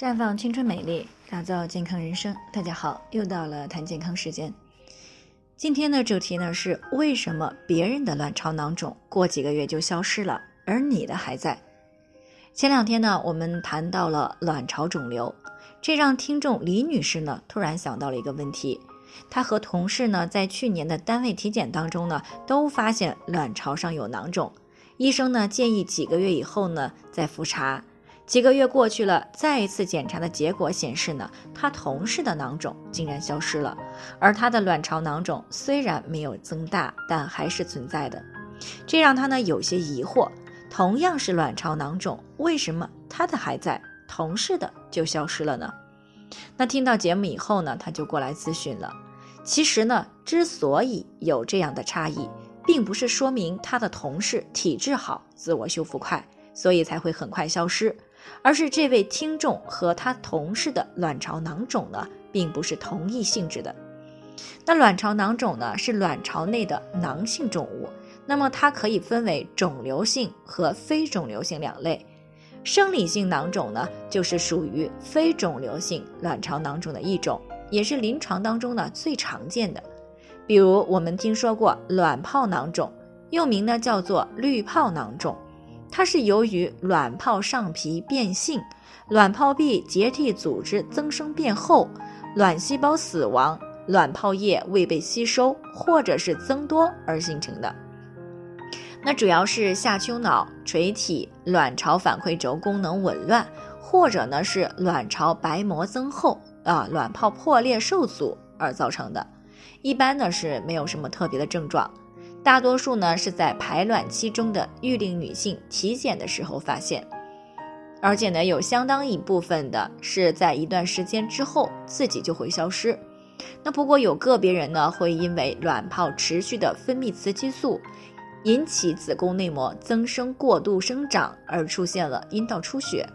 绽放青春美丽，打造健康人生。大家好，又到了谈健康时间。今天的主题呢是为什么别人的卵巢囊肿过几个月就消失了，而你的还在？前两天呢，我们谈到了卵巢肿瘤，这让听众李女士呢突然想到了一个问题：她和同事呢在去年的单位体检当中呢都发现卵巢上有囊肿，医生呢建议几个月以后呢再复查。几个月过去了，再一次检查的结果显示呢，他同事的囊肿竟然消失了，而他的卵巢囊肿虽然没有增大，但还是存在的，这让他呢有些疑惑。同样是卵巢囊肿，为什么他的还在，同事的就消失了呢？那听到节目以后呢，他就过来咨询了。其实呢，之所以有这样的差异，并不是说明他的同事体质好，自我修复快，所以才会很快消失。而是这位听众和他同事的卵巢囊肿呢，并不是同一性质的。那卵巢囊肿呢，是卵巢内的囊性肿物，那么它可以分为肿瘤性和非肿瘤性两类。生理性囊肿呢，就是属于非肿瘤性卵巢囊肿的一种，也是临床当中呢最常见的。比如我们听说过卵泡囊肿，又名呢叫做滤泡囊肿。它是由于卵泡上皮变性、卵泡壁结缔组织增生变厚、卵细胞死亡、卵泡液未被吸收或者是增多而形成的。那主要是下丘脑垂体卵巢反馈轴功能紊乱，或者呢是卵巢白膜增厚啊、卵泡破裂受阻而造成的。一般呢是没有什么特别的症状。大多数呢是在排卵期中的育龄女性体检的时候发现，而且呢有相当一部分的是在一段时间之后自己就会消失。那不过有个别人呢会因为卵泡持续的分泌雌激素，引起子宫内膜增生过度生长而出现了阴道出血。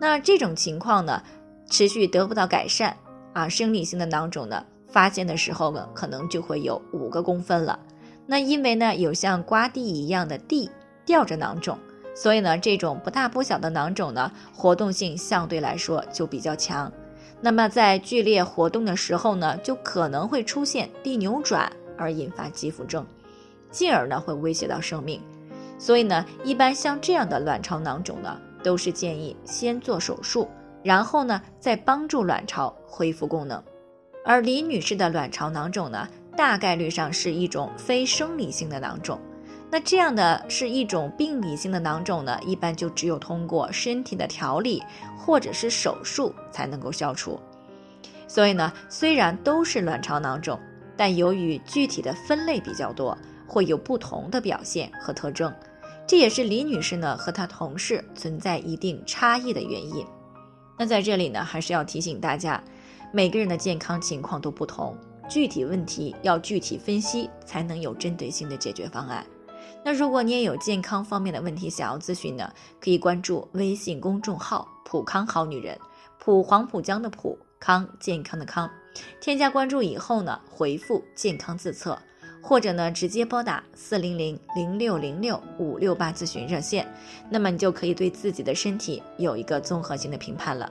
那这种情况呢持续得不到改善啊，生理性的囊肿呢发现的时候呢可能就会有五个公分了。那因为呢有像刮地一样的地吊着囊肿，所以呢这种不大不小的囊肿呢活动性相对来说就比较强。那么在剧烈活动的时候呢，就可能会出现地扭转而引发肌肤症，进而呢会威胁到生命。所以呢，一般像这样的卵巢囊肿呢，都是建议先做手术，然后呢再帮助卵巢恢复功能。而李女士的卵巢囊肿呢？大概率上是一种非生理性的囊肿，那这样的是一种病理性的囊肿呢，一般就只有通过身体的调理或者是手术才能够消除。所以呢，虽然都是卵巢囊肿，但由于具体的分类比较多，会有不同的表现和特征，这也是李女士呢和她同事存在一定差异的原因。那在这里呢，还是要提醒大家，每个人的健康情况都不同。具体问题要具体分析，才能有针对性的解决方案。那如果你也有健康方面的问题想要咨询呢，可以关注微信公众号“普康好女人”，普黄浦江的普康健康的康。添加关注以后呢，回复“健康自测”，或者呢直接拨打四零零零六零六五六八咨询热线，那么你就可以对自己的身体有一个综合性的评判了。